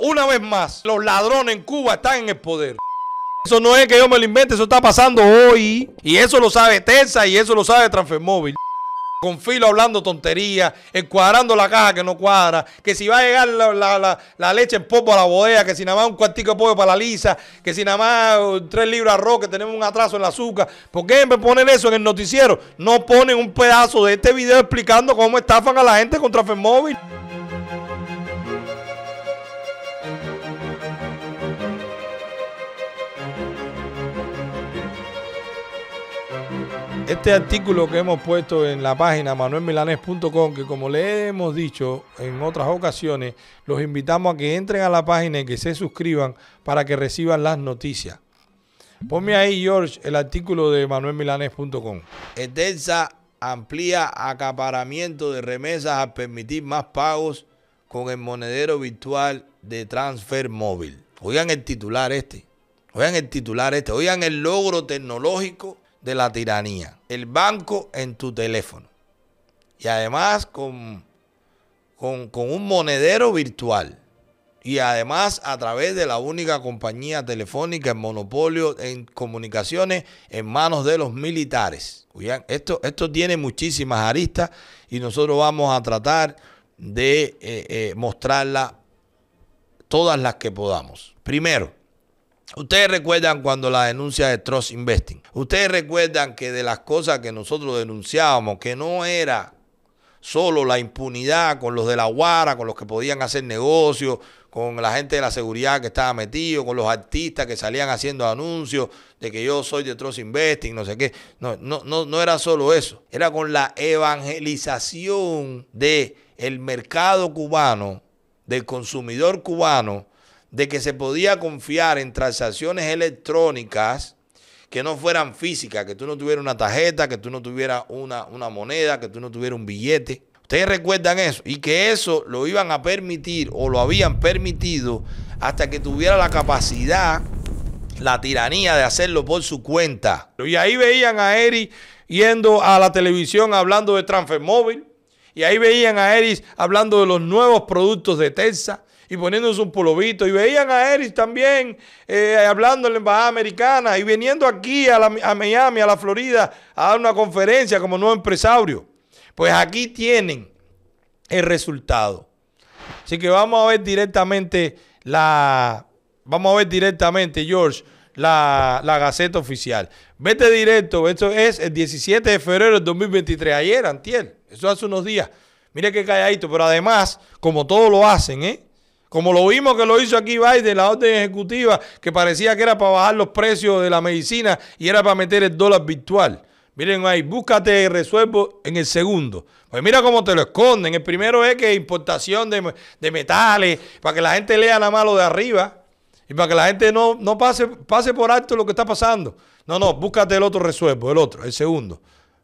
una vez más, los ladrones en Cuba están en el poder. Eso no es que yo me lo invente, eso está pasando hoy. Y eso lo sabe Tesa y eso lo sabe Transfermóvil. Con filo hablando tonterías, encuadrando la caja que no cuadra, que si va a llegar la, leche en popo a la bodega, que si nada más un cuartico de pollo para la lisa, que si nada más tres libras de arroz, que tenemos un atraso en el azúcar. ¿Por qué me ponen eso en el noticiero? No ponen un pedazo de este video explicando cómo estafan a la gente con Transfermóvil. Este artículo que hemos puesto en la página manuelmilanes.com, que como le hemos dicho en otras ocasiones, los invitamos a que entren a la página y que se suscriban para que reciban las noticias. Ponme ahí, George, el artículo de manuelmilanes.com. Etensa amplía acaparamiento de remesas a permitir más pagos con el monedero virtual de transfer móvil. Oigan el titular este. Oigan el titular este. Oigan el logro tecnológico de la tiranía. El banco en tu teléfono. Y además con, con, un monedero virtual. Y además a través de la única compañía telefónica en monopolio en comunicaciones en manos de los militares. esto, esto tiene muchísimas aristas y nosotros vamos a tratar de eh, eh, mostrarla todas las que podamos. Primero, Ustedes recuerdan cuando la denuncia de Trust Investing. Ustedes recuerdan que de las cosas que nosotros denunciábamos, que no era solo la impunidad con los de la Guara, con los que podían hacer negocios, con la gente de la seguridad que estaba metido, con los artistas que salían haciendo anuncios de que yo soy de Trust Investing, no sé qué. No, no, no, no era solo eso. Era con la evangelización del el mercado cubano, del consumidor cubano, de que se podía confiar en transacciones electrónicas que no fueran físicas, que tú no tuvieras una tarjeta, que tú no tuvieras una, una moneda, que tú no tuvieras un billete. Ustedes recuerdan eso y que eso lo iban a permitir o lo habían permitido hasta que tuviera la capacidad, la tiranía de hacerlo por su cuenta. Y ahí veían a Eri yendo a la televisión hablando de transfer móvil. Y ahí veían a Eris hablando de los nuevos productos de Tesla y poniéndose un polovito. Y veían a Eris también eh, hablando en la embajada americana y viniendo aquí a, Miami, a la Florida, a dar una conferencia como nuevo empresario. Pues aquí tienen el resultado. Así que vamos a ver directamente la. Vamos a ver directamente, George, la, la Gaceta Oficial. Vete directo, esto es el 17 de febrero del 2023, ayer, antier, eso hace unos días. Mire qué calladito, pero además, como todos lo hacen, ¿eh? Como lo vimos que lo hizo aquí Biden, la orden ejecutiva, que parecía que era para bajar los precios de la medicina y era para meter el dólar virtual. Miren ahí, búscate el resuelvo en el segundo. Pues mira cómo te lo esconden. El primero es que importación de, metales, para que la gente lea nada más lo de arriba y para que la gente no, no pase, pase por alto lo que está pasando. No, no, búscate el otro resuelvo, el otro, el segundo.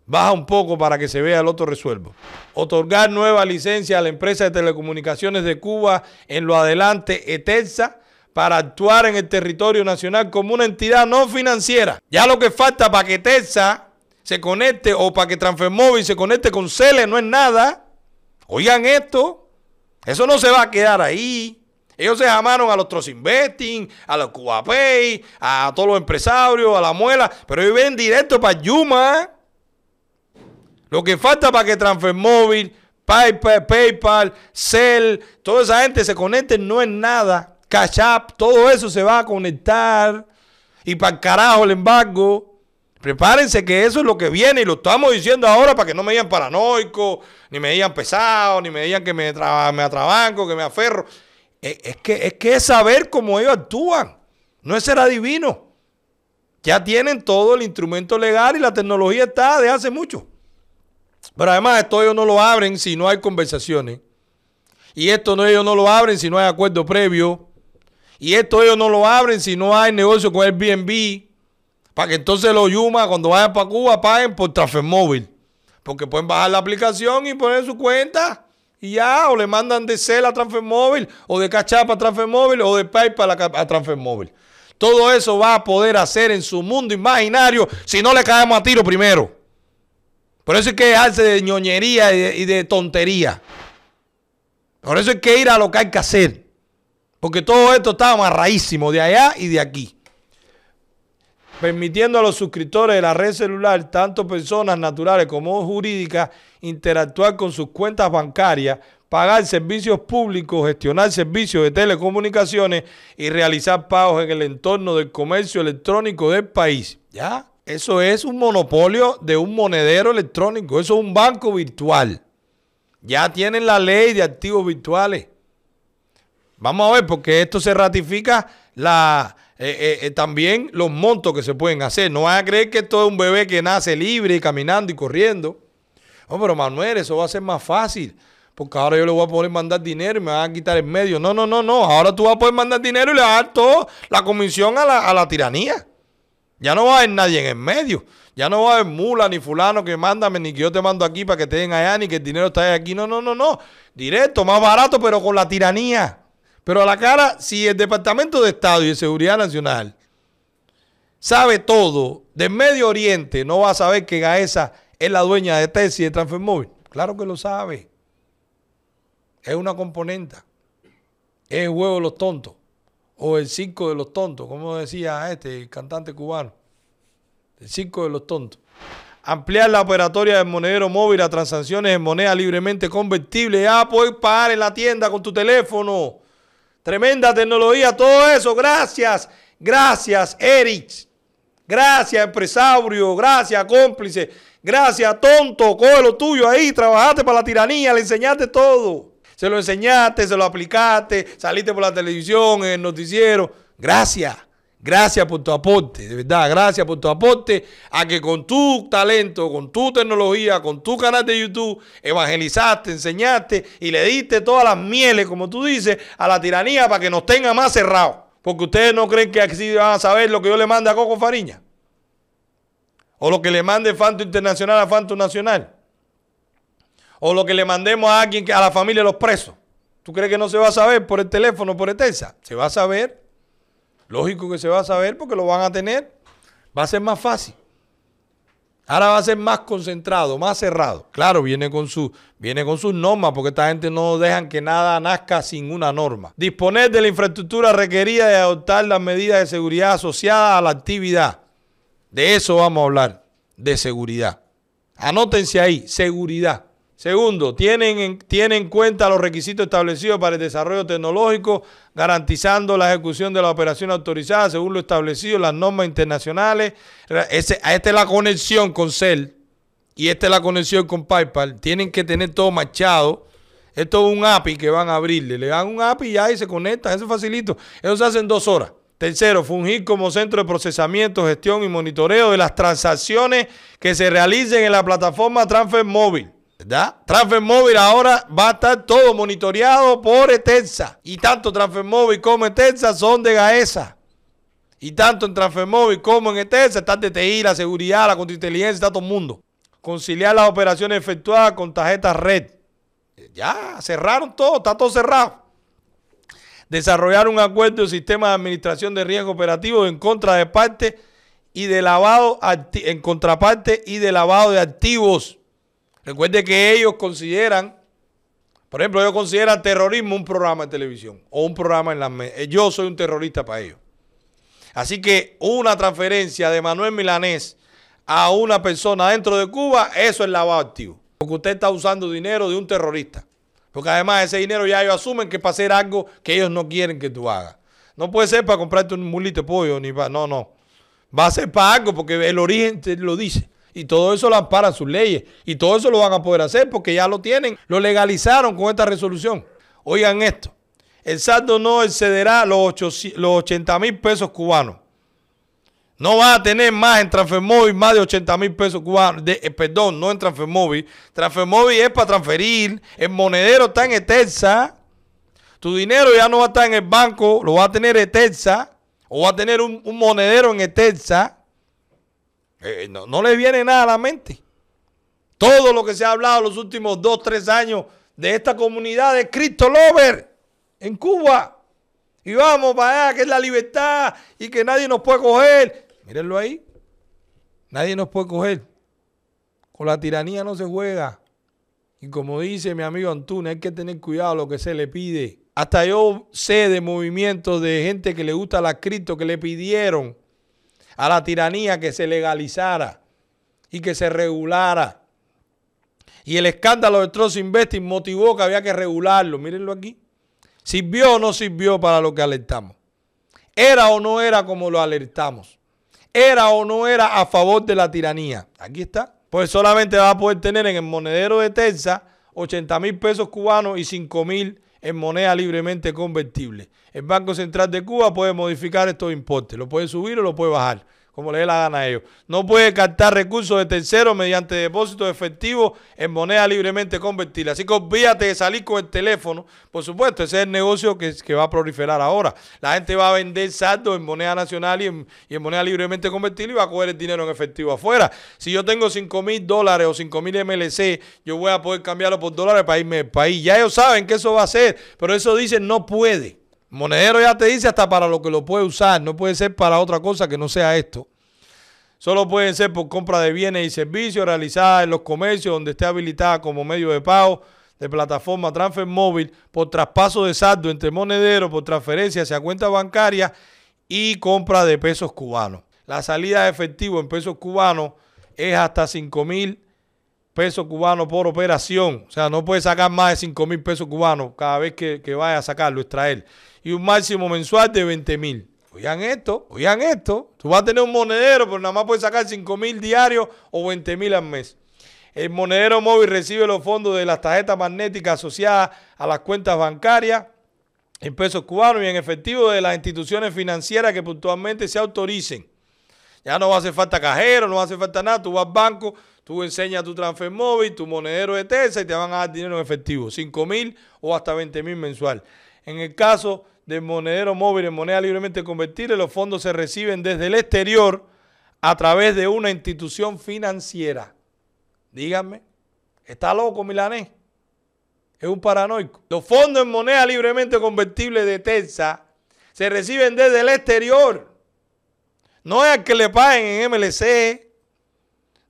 Baja un poco para que se vea el otro resuelvo. Otorgar nueva licencia a la empresa de telecomunicaciones de Cuba en lo adelante ETELSA para actuar en el territorio nacional como una entidad no financiera. Ya lo que falta para que ETELSA se conecte o para que Transfermóvil se conecte con Cele no es nada. Oigan esto. Eso no se va a quedar ahí. Ellos se llamaron a los Trust Investing, a los CubaPay, a todos los empresarios, a la muela, pero ellos ven directo para Yuma. Lo que falta para que Transfermóvil, PayPal, PayPal, Cell, toda esa gente se conecte no es nada. Cash App, todo eso se va a conectar. Y para el carajo el embargo. Prepárense que eso es lo que viene y lo estamos diciendo ahora para que no me digan paranoico, ni me digan pesado, ni me digan que me, me atrabanco, que me aferro. Es, es, que, es que saber cómo ellos actúan. No es ser adivino. Ya tienen todo el instrumento legal y la tecnología está de hace mucho. Pero además esto ellos no lo abren si no hay conversaciones. Y esto no, ellos no lo abren si no hay acuerdo previo. Y esto ellos no lo abren si no hay negocio con Airbnb. Para que entonces los Yuma cuando vayan para Cuba paguen por transfer móvil. Porque pueden bajar la aplicación y poner su cuenta. Y ya, o le mandan de Cel a transfer móvil, o de Cachapa a transfer móvil, o de PayPal a, a transfer móvil. Todo eso va a poder hacer en su mundo imaginario si no le caemos a tiro primero. Por eso hay que dejarse de ñoñería y de, tontería. Por eso hay que ir a lo que hay que hacer. Porque todo esto está amarradísimo de allá y de aquí. Permitiendo a los suscriptores de la red celular, tanto personas naturales como jurídicas, interactuar con sus cuentas bancarias, pagar servicios públicos, gestionar servicios de telecomunicaciones y realizar pagos en el entorno del comercio electrónico del país. ¿Ya? Eso es un monopolio de un monedero electrónico. Eso es un banco virtual. Ya tienen la ley de activos virtuales. Vamos a ver, porque esto se ratifica la, eh, eh, eh, también los montos que se pueden hacer. No van a creer que esto es un bebé que nace libre y caminando y corriendo. No, pero Manuel, eso va a ser más fácil. Porque ahora yo le voy a poder mandar dinero y me van a quitar el medio. No, no, no, no. Ahora tú vas a poder mandar dinero y le vas a dar toda la comisión a la, a la tiranía. Ya no va a haber nadie en el medio. Ya no va a haber mula ni fulano que mándame, ni que yo te mando aquí para que te den allá, ni que el dinero está aquí. No, no, no, no. Directo, más barato, pero con la tiranía. Pero a la cara, si el Departamento de Estado y de Seguridad Nacional sabe todo del Medio Oriente, no va a saber que Gaesa es la dueña de Tesla y de Transfermóvil. Claro que lo sabe. Es una componente. Es el huevo de los tontos o el circo de los tontos, como decía este el cantante cubano, el circo de los tontos. Ampliar la operatoria del monedero móvil a transacciones en moneda libremente convertible. Ya puedes pagar en la tienda con tu teléfono. Tremenda tecnología, todo eso. Gracias, gracias, Eric. Gracias, empresario. Gracias, cómplice. Gracias, tonto. Coge lo tuyo ahí. Trabajaste para la tiranía, le enseñaste todo. Se lo enseñaste, se lo aplicaste, saliste por la televisión, en el noticiero. Gracias. Gracias por tu aporte, de verdad, gracias por tu aporte a que con tu talento, con tu tecnología, con tu canal de YouTube, evangelizaste, enseñaste y le diste todas las mieles, como tú dices, a la tiranía para que nos tenga más cerrados. Porque ustedes no creen que así van a saber lo que yo le mande a Coco Fariña. O lo que le mande Fanto Internacional a Fanto Nacional o lo que le mandemos a alguien, a la familia de los presos. ¿Tú crees que no se va a saber por el teléfono, por ETESA? Se va a saber. Lógico que se va a saber porque lo van a tener. Va a ser más fácil. Ahora va a ser más concentrado, más cerrado. Claro, viene con, su, viene con sus normas, porque esta gente no dejan que nada nazca sin una norma. Disponer de la infraestructura requerida y adoptar las medidas de seguridad asociadas a la actividad. De eso vamos a hablar, de seguridad. Anótense ahí, seguridad. Segundo, tienen en, tienen en cuenta los requisitos establecidos para el desarrollo tecnológico, garantizando la ejecución de la operación autorizada según lo establecido las normas internacionales. esta es la conexión con CEL y esta es la conexión con PayPal. Tienen que tener todo machado. Esto es un API que van a abrirle. Le dan un API y y se conectan. Eso es facilito. Eso se hace en dos horas. Tercero, fungir como centro de procesamiento, gestión y monitoreo de las transacciones que se realicen en la plataforma Transfer Móvil. ¿Verdad? Transfer Móvil ahora va a estar todo monitoreado por ETENSA. Y tanto Transfer Móvil como ETENSA son de GAESA. Y tanto en Transfer Móvil como en ETENSA está TI, la seguridad, la contrainteligencia, está todo el mundo. Conciliar las operaciones efectuadas con tarjetas red. Ya, cerraron todo, está todo cerrado. Desarrollar un acuerdo de sistema de administración de riesgo operativo en contra de parte y de lavado en contraparte y de lavado de activos Recuerde que ellos consideran, por ejemplo, ellos consideran terrorismo un programa de televisión o un programa en la eh, Yo soy un terrorista para ellos. Así que una transferencia de Manuel Milanés a una persona dentro de Cuba, eso es lavado activo. Porque usted está usando dinero de un terrorista. Porque además ese dinero ya ellos asumen que es para hacer algo que ellos no quieren que tú hagas. No puede ser para comprarte un mulito de pollo, ni para. No, no. Va a ser para algo porque el origen te lo dice. Y todo eso lo amparan sus leyes. Y todo eso lo van a poder hacer porque ya lo tienen. Lo legalizaron con esta resolución. Oigan esto. El saldo no excederá los, 80 mil pesos cubanos. No va a tener más en Transfermóvil más de 80 mil pesos cubanos. Eh, perdón, no en Transfermóvil. Transfermóvil es para transferir. El monedero está en Eterza. Tu dinero ya no va a estar en el banco, lo va a tener Eterza. O va a tener un, monedero en Eterza. Eh, no, no le viene nada a la mente. Todo lo que se ha hablado los últimos dos, tres años de esta comunidad de Cristo Lover en Cuba. Y vamos para allá, que es la libertad y que nadie nos puede coger. Mírenlo ahí. Nadie nos puede coger. Con la tiranía no se juega. Y como dice mi amigo Antunes, hay que tener cuidado lo que se le pide. Hasta yo sé de movimientos de gente que le gusta la cripto, que le pidieron a la tiranía que se legalizara y que se regulara. Y el escándalo de Trust Investing motivó que había que regularlo. Mírenlo aquí. ¿Sirvió o no sirvió para lo que alertamos? ¿Era o no era como lo alertamos? ¿Era o no era a favor de la tiranía? Aquí está. Pues solamente va a poder tener en el monedero de Texas 80 mil pesos cubanos y 5 mil en moneda libremente convertible. El Banco Central de Cuba puede modificar estos importes, lo puede subir o lo puede bajar como le dé la gana a ellos. No puede captar recursos de terceros mediante depósitos efectivos en moneda libremente convertible. Así que olvídate de salir con el teléfono. Por supuesto, ese es el negocio que, que va a proliferar ahora. La gente va a vender saldo en moneda nacional y en, moneda libremente convertible y va a coger el dinero en efectivo afuera. Si yo tengo 5 mil dólares o 5 mil MLC, yo voy a poder cambiarlo por dólares para irme del país. Ya ellos saben que eso va a ser, pero eso dicen no puede. Monedero ya te dice hasta para lo que lo puede usar, no puede ser para otra cosa que no sea esto. Solo pueden ser por compra de bienes y servicios realizadas en los comercios donde esté habilitada como medio de pago de plataforma Transfer Móvil por traspaso de saldo entre monederos, por transferencia hacia cuenta bancaria y compra de pesos cubanos. La salida de efectivo en pesos cubanos es hasta 5 mil pesos cubanos por operación. O sea, no puede sacar más de 5 mil pesos cubanos cada vez que, que vaya a sacarlo, extraer y un máximo mensual de 20 mil. Oigan esto, oigan esto. Tú vas a tener un monedero, pero nada más puedes sacar 5 mil diarios o 20 mil al mes. El monedero móvil recibe los fondos de las tarjetas magnéticas asociadas a las cuentas bancarias en pesos cubanos y en efectivo de las instituciones financieras que puntualmente se autoricen. Ya no va a hacer falta cajero, no va a hacer falta nada. Tú vas al banco, tú enseñas tu transfer móvil, tu monedero de TESA y te van a dar dinero en efectivo. 5 mil o hasta 20 mil mensual. En el caso de monedero móvil en moneda libremente convertible, los fondos se reciben desde el exterior a través de una institución financiera. Díganme, ¿está loco Milanés? Es un paranoico. Los fondos en moneda libremente convertible de Texas se reciben desde el exterior. No es al que le paguen en MLC,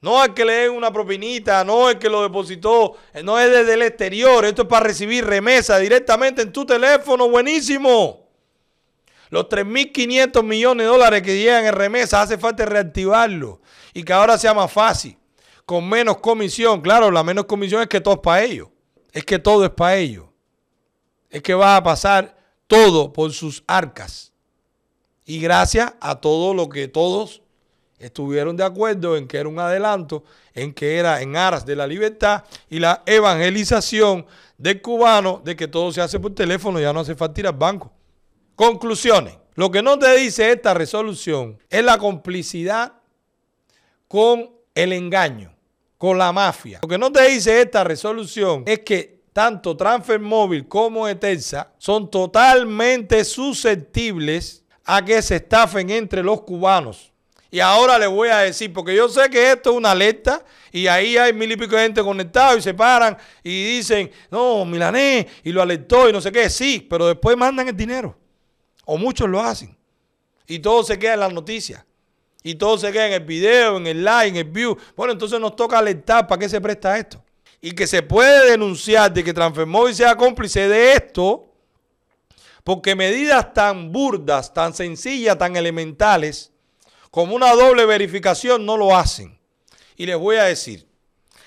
no es que le den una propinita, no es que lo depositó, eh, no es desde el exterior. Esto es para recibir remesa directamente en tu teléfono. Buenísimo. Los 3.500 millones de dólares que llegan en remesa hace falta reactivarlo y que ahora sea más fácil, con menos comisión. Claro, la menos comisión es que todo es para ellos. Es que todo es para ellos. Es que va a pasar todo por sus arcas. Y gracias a todo lo que todos estuvieron de acuerdo en que era un adelanto, en que era en aras de la libertad y la evangelización del cubano de que todo se hace por teléfono, ya no hace falta ir banco. Conclusiones. Lo que no te dice esta resolución es la complicidad con el engaño, con la mafia. Lo que no te dice esta resolución es que tanto Transfer Móvil como Eterza son totalmente susceptibles a que se estafen entre los cubanos. Y ahora le voy a decir, porque yo sé que esto es una alerta y ahí hay mil y pico de gente conectado y se paran y dicen, no, Milanés, y lo alertó y no sé qué. Sí, pero después mandan el dinero. O muchos lo hacen. Y todo se queda en las noticias. Y todo se queda en el video, en el like, en el view. Bueno, entonces nos toca alertar para qué se presta esto. Y que se puede denunciar de que Transfermóvil sea cómplice de esto, porque medidas tan burdas, tan sencillas, tan elementales, como una doble verificación no lo hacen. Y les voy a decir,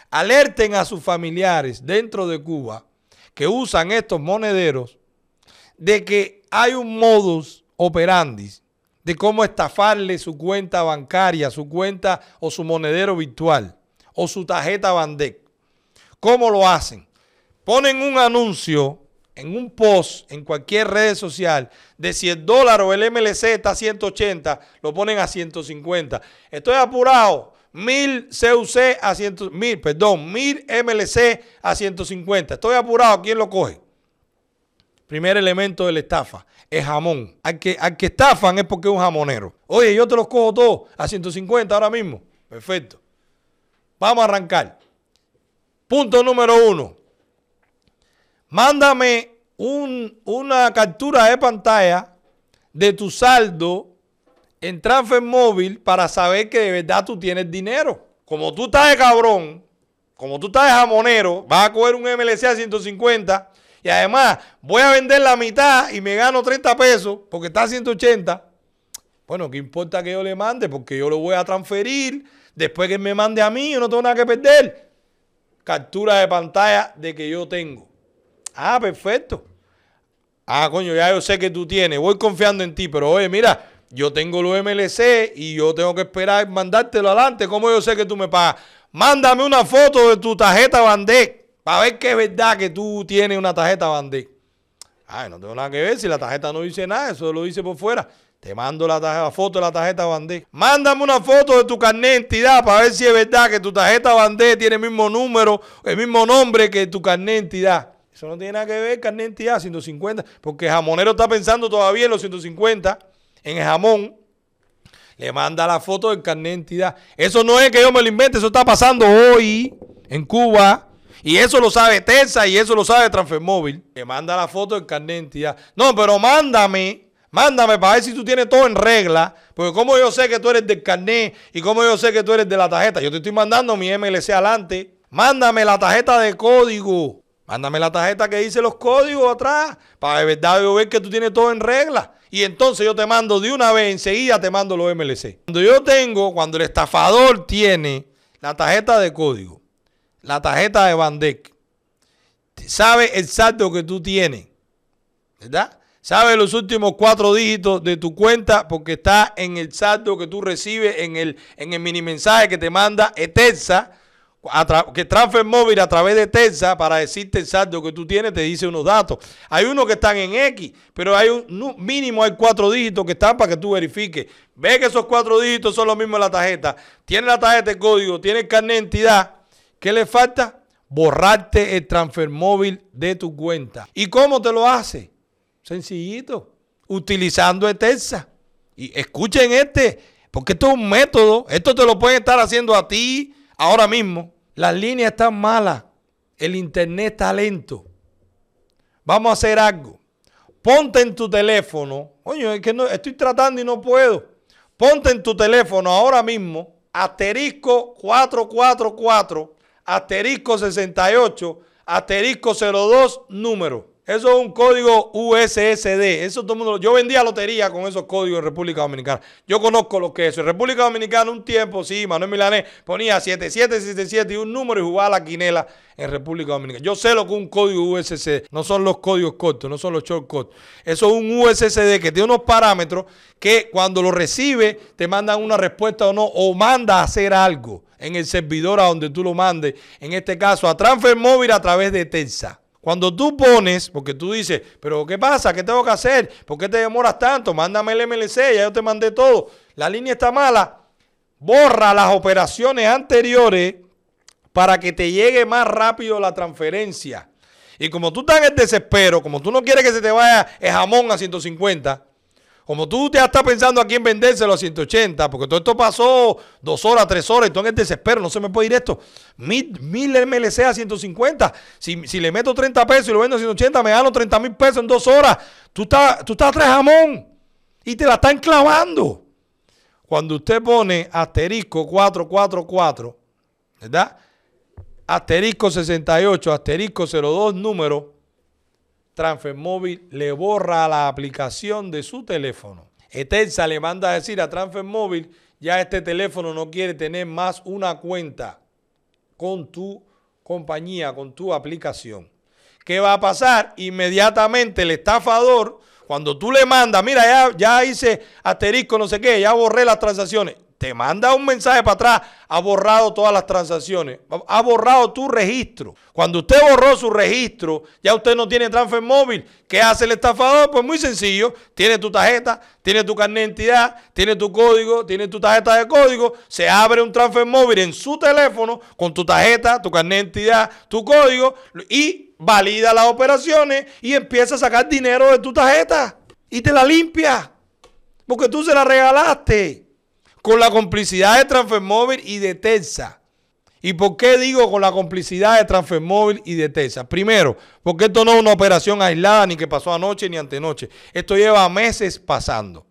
alerten a sus familiares dentro de Cuba que usan estos monederos de que hay un modus operandi de cómo estafarle su cuenta bancaria, su cuenta o su monedero virtual o su tarjeta Bandec. ¿Cómo lo hacen? Ponen un anuncio en un post en cualquier red social de si el dólar o el MLC está a 180, lo ponen a 150. Estoy apurado. 1000 CUC a 100, mil, perdón, 1000 MLC a 150. Estoy apurado. ¿Quién lo coge? Primer elemento de la estafa es jamón. Al que, al que estafan es porque es un jamonero. Oye, yo te los cojo todos a 150 ahora mismo. Perfecto. Vamos a arrancar. Punto número uno. Mándame una captura de pantalla de tu saldo en Transfer Móvil para saber que de verdad tú tienes dinero. Como tú estás de cabrón, como tú estás de jamonero, vas a coger un MLC a 150 y además voy a vender la mitad y me gano 30 pesos porque está a 180, bueno, ¿qué importa que yo le mande? Porque yo lo voy a transferir. Después que me mande a mí, yo no tengo nada que perder. Captura de pantalla de que yo tengo. Ah, perfecto. Ah, coño, ya yo sé que tú tienes. Voy confiando en ti, pero oye, mira, yo tengo los MLC y yo tengo que esperar mandártelo adelante. ¿Cómo yo sé que tú me pagas? Mándame una foto de tu tarjeta Bandec para ver que es verdad que tú tienes una tarjeta Bandec. Ay, no tengo nada que ver si la tarjeta no dice nada, eso lo dice por fuera. Te mando la, foto de la tarjeta Bandé. Mándame una foto de tu carnet de entidad para ver si es verdad que tu tarjeta Bandé tiene el mismo número, el mismo nombre que tu carnet de entidad. Eso no tiene nada que ver, carnet de entidad, 150. Porque jamonero está pensando todavía en los 150, en el jamón. Le manda la foto del carnet de entidad. Eso no es que yo me lo invente, eso está pasando hoy en Cuba. Y eso lo sabe Tesa y eso lo sabe Transfermóvil. Le manda la foto del carnet de entidad. No, pero mándame Mándame para ver si tú tienes todo en regla. Porque como yo sé que tú eres del carnet y como yo sé que tú eres de la tarjeta. Yo te estoy mandando mi MLC adelante. Mándame la tarjeta de código. Mándame la tarjeta que dice los códigos atrás. Para de verdad yo ver que tú tienes todo en regla. Y entonces yo te mando de una vez, enseguida te mando los MLC. Cuando yo tengo, cuando el estafador tiene la tarjeta de código, la tarjeta de Bandec, sabe el saldo que tú tienes. ¿Verdad? Sabe los últimos cuatro dígitos de tu cuenta porque está en el saldo que tú recibes en el, en el mini mensaje que te manda Que Transfer Móvil a través de Eterza para decirte el saldo que tú tienes, te dice unos datos. Hay unos que están en X, pero hay un mínimo, hay cuatro dígitos que están para que tú verifiques. Ve que esos cuatro dígitos son los mismos en la tarjeta. Tiene la tarjeta de código, tiene el carnet de entidad. ¿Qué le falta? Borrarte el transfer móvil de tu cuenta. ¿Y cómo te lo hace? Sencillito. Utilizando Eterza. Y escuchen este, porque esto es un método. Esto te lo pueden estar haciendo a ti ahora mismo. Las líneas están malas. El internet está lento. Vamos a hacer algo. Ponte en tu teléfono. Oye, es que no, estoy tratando y no puedo. Ponte en tu teléfono ahora mismo. Asterisco 444, asterisco 68, asterisco 02, número. Eso es un código USSD. Eso todo mundo, yo vendía lotería con esos códigos en República Dominicana. Yo conozco lo que es eso. En República Dominicana un tiempo, sí, Manuel Milanés ponía 7777 y un número y jugaba la quinela en República Dominicana. Yo sé lo que es un código USSD. No son los códigos cortos, no son los shortcuts. Eso es un USSD que tiene unos parámetros que cuando lo recibe te mandan una respuesta o no, o manda a hacer algo en el servidor a donde tú lo mandes. En este caso, a Transfer Móvil a través de Telsa. Cuando tú pones, porque tú dices, pero ¿qué pasa? ¿Qué tengo que hacer? ¿Por qué te demoras tanto? Mándame el MLC, ya yo te mandé todo. La línea está mala. Borra las operaciones anteriores para que te llegue más rápido la transferencia. Y como tú estás en el desespero, como tú no quieres que se te vaya el jamón a 150, como tú te estás pensando aquí en vendérselo a 180, porque todo esto pasó dos horas, tres horas, tú en el desespero, no se me puede ir esto. Mil, MLC a 150. Si, le meto 30 pesos y lo vendo a 180, me gano 30 mil pesos en dos horas. Tú estás, tú estás tres jamón y te la están clavando. Cuando usted pone asterisco 444, ¿verdad? Asterisco 68, asterisco 02, número Transfer Móvil le borra la aplicación de su teléfono. Eterza le manda a decir a Transfer Móvil, ya este teléfono no quiere tener más una cuenta con tu compañía, con tu aplicación. ¿Qué va a pasar? Inmediatamente el estafador, cuando tú le mandas, mira, ya, ya hice asterisco, no sé qué, ya borré las transacciones te manda un mensaje para atrás, ha borrado todas las transacciones, ha borrado tu registro. Cuando usted borró su registro, ya usted no tiene transfer móvil. ¿Qué hace el estafador? Pues muy sencillo, tiene tu tarjeta, tiene tu carnet de identidad, tiene tu código, tiene tu tarjeta de código, se abre un transfer móvil en su teléfono con tu tarjeta, tu carnet de identidad, tu código y valida las operaciones y empieza a sacar dinero de tu tarjeta y te la limpia porque tú se la regalaste con la complicidad de Transfermóvil y de Telsa. ¿Y por qué digo con la complicidad de Transfermóvil y de Telsa? Primero, porque esto no es una operación aislada ni que pasó anoche ni antenoche. Esto lleva meses pasando.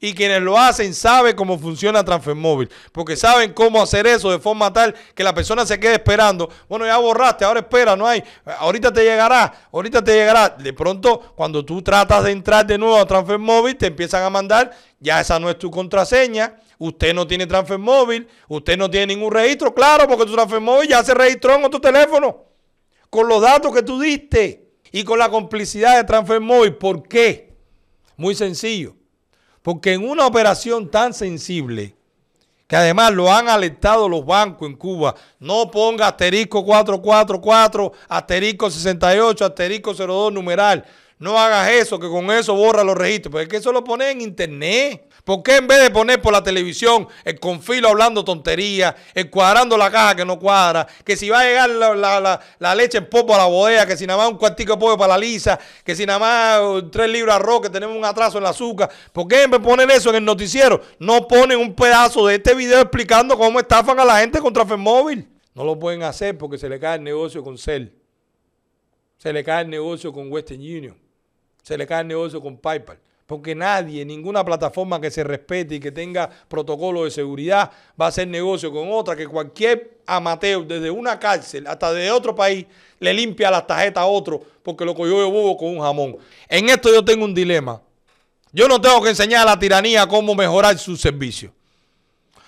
Y quienes lo hacen saben cómo funciona Transfer Móvil, porque saben cómo hacer eso de forma tal que la persona se quede esperando. Bueno, ya borraste, ahora espera, no hay. Ahorita te llegará, ahorita te llegará. De pronto, cuando tú tratas de entrar de nuevo a Transfer Móvil, te empiezan a mandar, ya esa no es tu contraseña, usted no tiene Transfer Móvil, usted no tiene ningún registro, claro, porque tu Transfer Móvil ya se registró en otro teléfono, con los datos que tú diste y con la complicidad de Transfer Móvil. ¿Por qué? Muy sencillo. Porque en una operación tan sensible, que además lo han alertado los bancos en Cuba, no ponga asterisco 444, asterisco 68, asterisco 02 numeral. No hagas eso, que con eso borra los registros. Porque es que eso lo pone en internet. ¿Por qué en vez de poner por la televisión el confilo hablando tonterías, el cuadrando la caja que no cuadra, que si va a llegar la, leche en popo a la bodega, que si nada más un cuartico de pollo para la lisa, que si nada más tres libras de arroz, que tenemos un atraso en el azúcar? ¿Por qué en vez de poner eso en el noticiero, no ponen un pedazo de este video explicando cómo estafan a la gente contra Móvil? No lo pueden hacer porque se le cae el negocio con Cell. Se le cae el negocio con Western Union. Se le cae el negocio con PayPal. Porque nadie, ninguna plataforma que se respete y que tenga protocolo de seguridad va a hacer negocio con otra que cualquier amateur desde una cárcel hasta de otro país le limpia las tarjetas a otro porque lo cogió de bobo con un jamón. En esto yo tengo un dilema. Yo no tengo que enseñar a la tiranía cómo mejorar su servicio.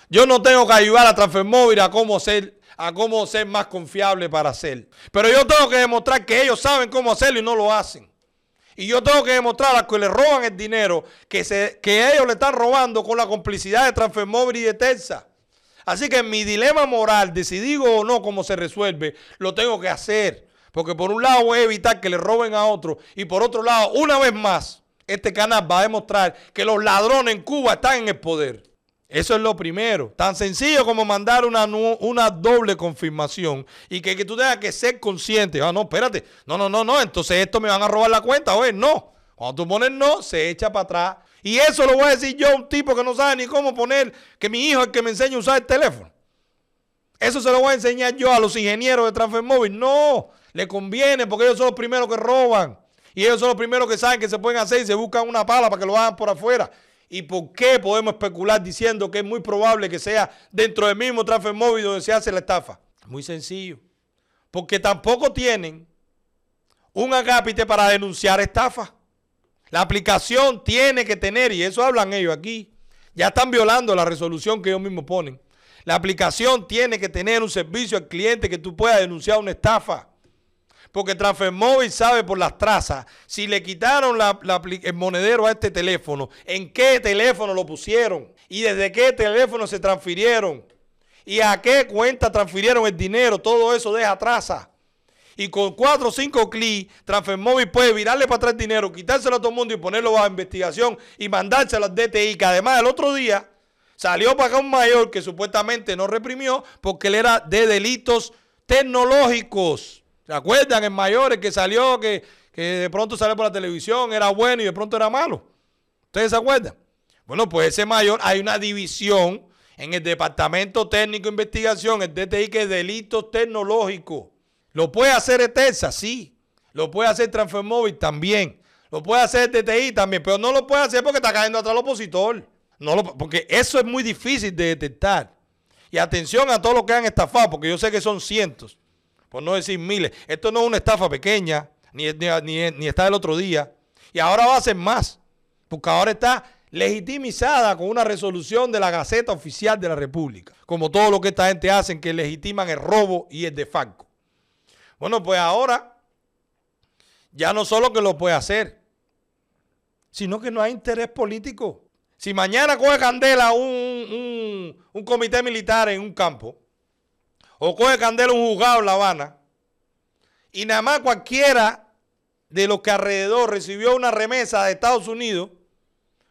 Yo no tengo que ayudar a Transfermóvil a cómo ser a cómo ser más confiable para hacer. Pero yo tengo que demostrar que ellos saben cómo hacerlo y no lo hacen. Y yo tengo que demostrar a los que le roban el dinero que, se, que ellos le están robando con la complicidad de Transfermóvil y de Terza. Así que mi dilema moral de o no cómo se resuelve, lo tengo que hacer. Porque por un lado voy a evitar que le roben a otro y por otro lado, una vez más, este canal va a demostrar que los ladrones en Cuba están en el poder. Eso es lo primero. Tan sencillo como mandar una, una doble confirmación y que, tú tengas que ser consciente. Ah, no, espérate. No, no, no, no. Entonces esto me van a robar la cuenta. Oye, no. Cuando tú pones no, se echa para atrás. Y eso lo voy a decir yo a un tipo que no sabe ni cómo poner, que mi hijo es el que me enseña a usar el teléfono. Eso se lo voy a enseñar yo a los ingenieros de Transfer Móvil. No, le conviene porque ellos son los primeros que roban. Y ellos son los primeros que saben que se pueden hacer y se buscan una pala para que lo hagan por afuera. ¿Y por qué podemos especular diciendo que es muy probable que sea dentro del mismo transfer móvil donde se hace la estafa? Muy sencillo. Porque tampoco tienen un acápite para denunciar estafa. La aplicación tiene que tener, y eso hablan ellos aquí, ya están violando la resolución que ellos mismos ponen. La aplicación tiene que tener un servicio al cliente que tú puedas denunciar una estafa. Porque Transfermóvil sabe por las trazas si le quitaron el monedero a este teléfono, en qué teléfono lo pusieron y desde qué teléfono se transfirieron y a qué cuenta transfirieron el dinero. Todo eso deja traza. Y con cuatro o cinco clics, Transfermóvil puede virarle para atrás el dinero, quitárselo a todo el mundo y ponerlo a investigación y mandárselo al DTI, que además el otro día salió para acá un mayor que supuestamente no reprimió porque él era de delitos tecnológicos. ¿Se acuerdan en mayores que salió, que, de pronto salió por la televisión, era bueno y de pronto era malo? ¿Ustedes se acuerdan? Bueno, pues ese mayor, hay una división en el Departamento Técnico de Investigación, el DTI, que es delitos tecnológicos. ¿Lo puede hacer ETESA? Sí. ¿Lo puede hacer Transfermóvil? También. ¿Lo puede hacer DTI? También. Pero no lo puede hacer porque está cayendo atrás el opositor. No porque eso es muy difícil de detectar. Y atención a todos los que han estafado, porque yo sé que son cientos por no decir miles. Esto no es una estafa pequeña, ni, ni, está el otro día. Y ahora va a ser más, porque ahora está legitimizada con una resolución de la Gaceta Oficial de la República, como todo lo que esta gente hace, que legitiman el robo y el de facto. Bueno, pues ahora ya no solo que lo puede hacer, sino que no hay interés político. Si mañana coge candela un, un comité militar en un campo, o coge candela un juzgado en La Habana y nada más cualquiera de los que alrededor recibió una remesa de Estados Unidos,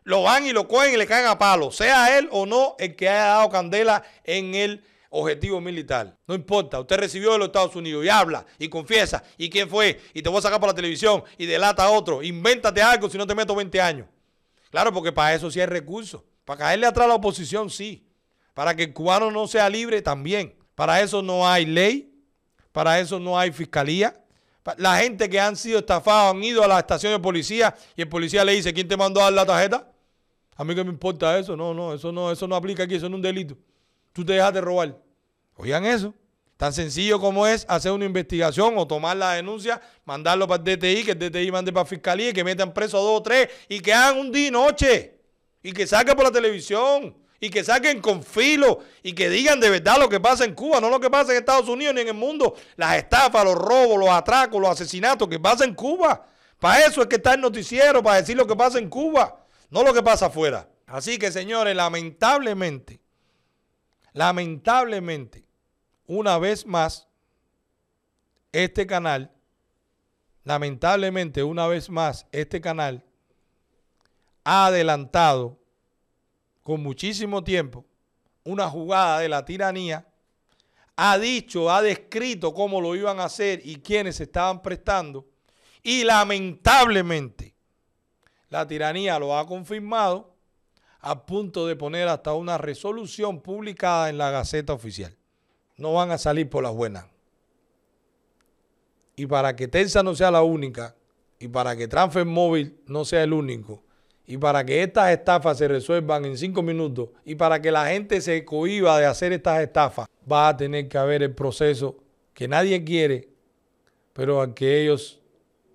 lo van y lo cogen y le caen a palo, sea él o no el que haya dado candela en el objetivo militar. No importa, usted recibió de los Estados Unidos y habla y confiesa y quién fue y te voy a sacar por la televisión y delata a otro. Invéntate algo si no te meto 20 años. Claro, porque para eso sí hay recursos. Para caerle atrás a la oposición, sí. Para que el cubano no sea libre, también. Para eso no hay ley, para eso no hay fiscalía. La gente que han sido estafados han ido a la estación de policía y el policía le dice, ¿quién te mandó a dar la tarjeta? A mí que me importa eso. No, no, eso no, eso no aplica aquí, eso no es un delito. Tú te dejas de robar. Oigan eso. Tan sencillo como es hacer una investigación o tomar la denuncia, mandarlo para el DTI, que el DTI mande para fiscalía y que metan preso a dos o tres y que hagan un día y noche y que saquen por la televisión y que saquen con filo y que digan de verdad lo que pasa en Cuba, no lo que pasa en Estados Unidos ni en el mundo, las estafas, los robos, los atracos, los asesinatos que pasa en Cuba. Para eso es que está el noticiero, para decir lo que pasa en Cuba, no lo que pasa afuera. Así que señores, lamentablemente, lamentablemente, una vez más, este canal, lamentablemente una vez más, este canal ha adelantado con muchísimo tiempo una jugada de la tiranía, ha dicho, ha descrito cómo lo iban a hacer y quiénes se estaban prestando, y lamentablemente la tiranía lo ha confirmado a punto de poner hasta una resolución publicada en la Gaceta Oficial no van a salir por las buenas. Y para que Tensa no sea la única, y para que Transfer Móvil no sea el único, y para que estas estafas se resuelvan en cinco minutos, y para que la gente se cohiba de hacer estas estafas, va a tener que haber el proceso que nadie quiere, pero al que ellos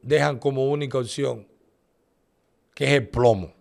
dejan como única opción, que es el plomo.